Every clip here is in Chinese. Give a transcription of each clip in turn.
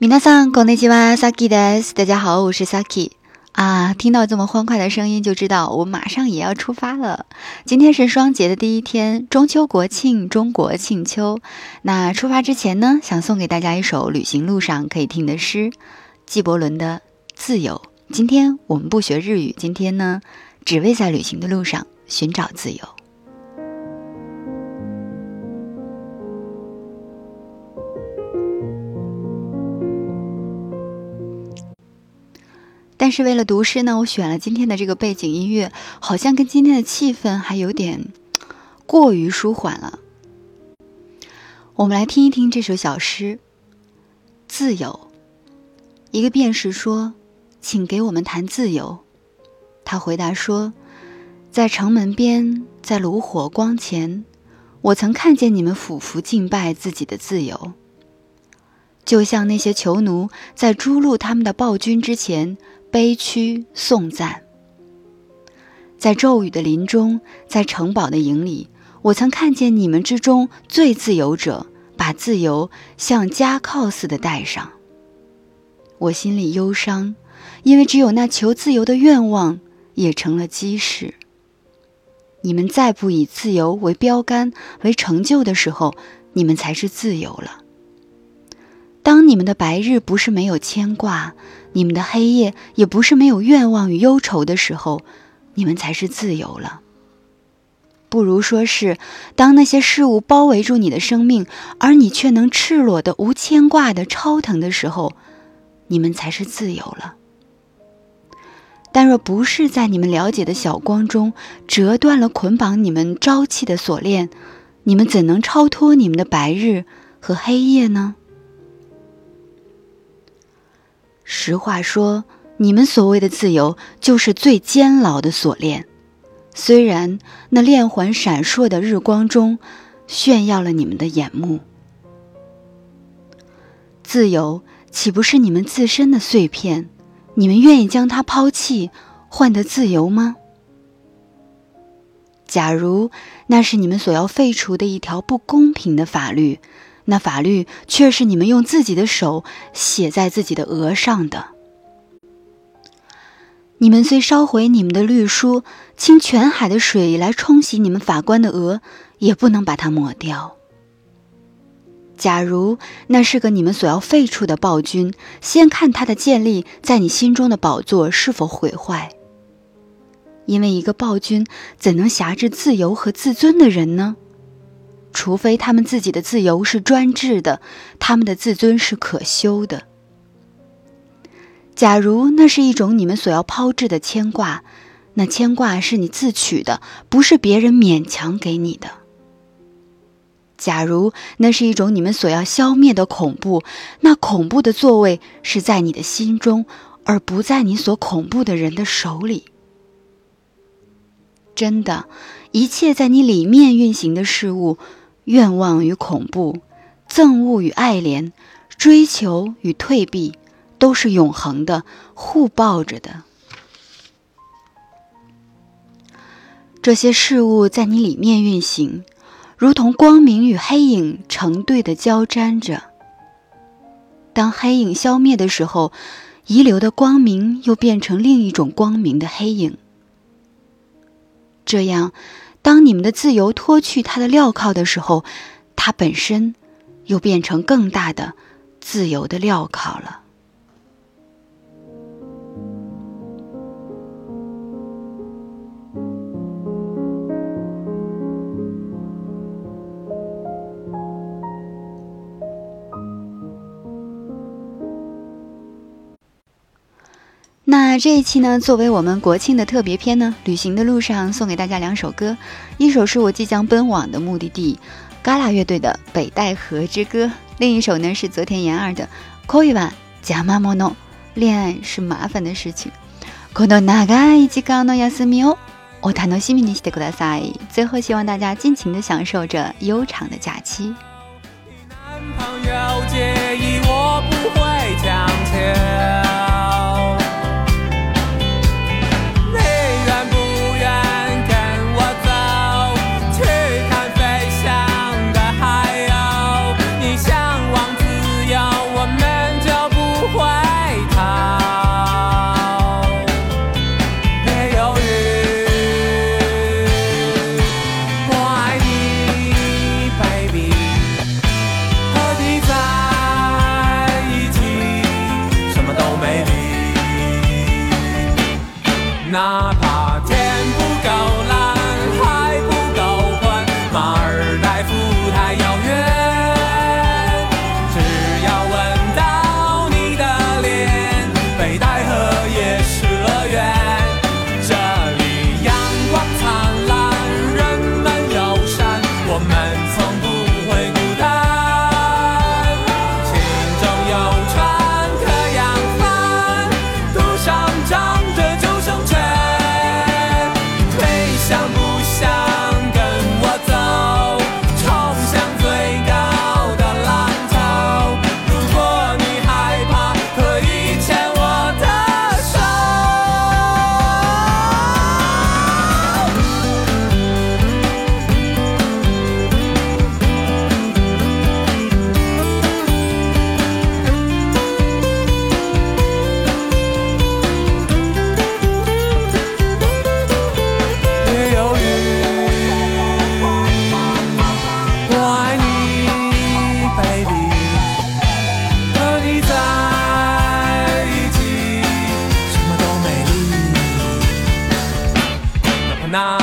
皆さんこんにちは、Saki です。大家好，我是 Saki 啊。听到这么欢快的声音，就知道我马上也要出发了。今天是双节的第一天，中秋国庆，中国庆秋。那出发之前呢，想送给大家一首旅行路上可以听的诗，纪伯伦的《自由》。今天我们不学日语，今天呢，只为在旅行的路上寻找自由。 但是为了读诗呢，我选了今天的这个背景音乐，好像跟今天的气氛还有点过于舒缓了。我们来听一听这首小诗《自由》。一个辩士说：“请给我们谈自由。”他回答说：“在城门边，在炉火光前，我曾看见你们俯伏敬拜自己的自由，就像那些囚奴在诛戮他们的暴君之前。”悲屈颂赞，在骤雨的林中，在城堡的营里，我曾看见你们之中最自由者把自由像枷铐似的戴上。我心里忧伤，因为只有那求自由的愿望也成了基石。你们再不以自由为标杆、为成就的时候，你们才是自由了。当你们的白日不是没有牵挂。你们的黑夜也不是没有愿望与忧愁的时候，你们才是自由了。不如说是，当那些事物包围住你的生命，而你却能赤裸的、无牵挂的超腾的时候，你们才是自由了。但若不是在你们了解的小光中折断了捆绑你们朝气的锁链，你们怎能超脱你们的白日和黑夜呢？实话说，你们所谓的自由，就是最监牢的锁链。虽然那链环闪烁的日光中，炫耀了你们的眼目。自由岂不是你们自身的碎片？你们愿意将它抛弃，换得自由吗？假如那是你们所要废除的一条不公平的法律。那法律却是你们用自己的手写在自己的额上的。你们虽烧毁你们的律书，倾全海的水来冲洗你们法官的额，也不能把它抹掉。假如那是个你们所要废除的暴君，先看他的建立在你心中的宝座是否毁坏。因为一个暴君怎能辖制自由和自尊的人呢？除非他们自己的自由是专制的，他们的自尊是可修的。假如那是一种你们所要抛掷的牵挂，那牵挂是你自取的，不是别人勉强给你的。假如那是一种你们所要消灭的恐怖，那恐怖的座位是在你的心中，而不在你所恐怖的人的手里。真的，一切在你里面运行的事物。愿望与恐怖，憎恶与爱怜，追求与退避，都是永恒的，互抱着的。这些事物在你里面运行，如同光明与黑影成对的交粘着。当黑影消灭的时候，遗留的光明又变成另一种光明的黑影。这样。当你们的自由脱去它的镣铐的时候，它本身又变成更大的自由的镣铐了。那这一期呢，作为我们国庆的特别篇呢，旅行的路上送给大家两首歌，一首是我即将奔往的目的地，嘎啦乐队的《北戴河之歌》，另一首呢是泽田研二的《Koi wa Jamamono》，恋爱是麻烦的事情。この長い時間の休みをお楽しみにしてください。最后，希望大家尽情的享受着悠长的假期。男朋友介意我不会讲钱。 now.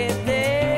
que te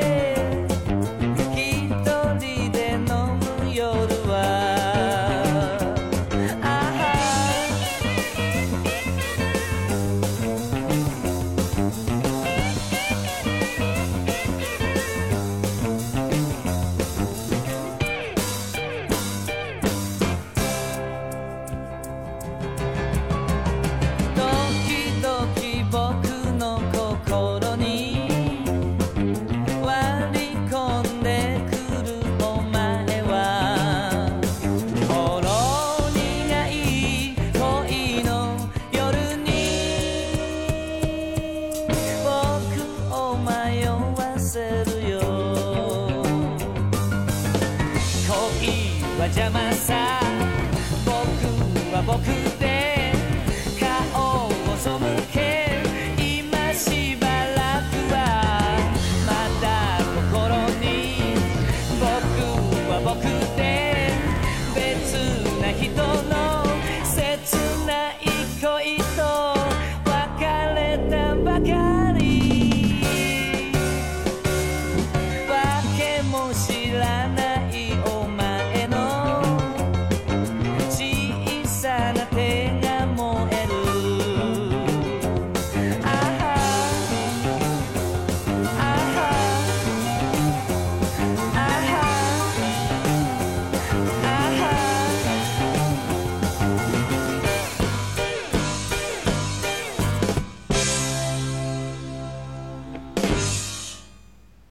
walking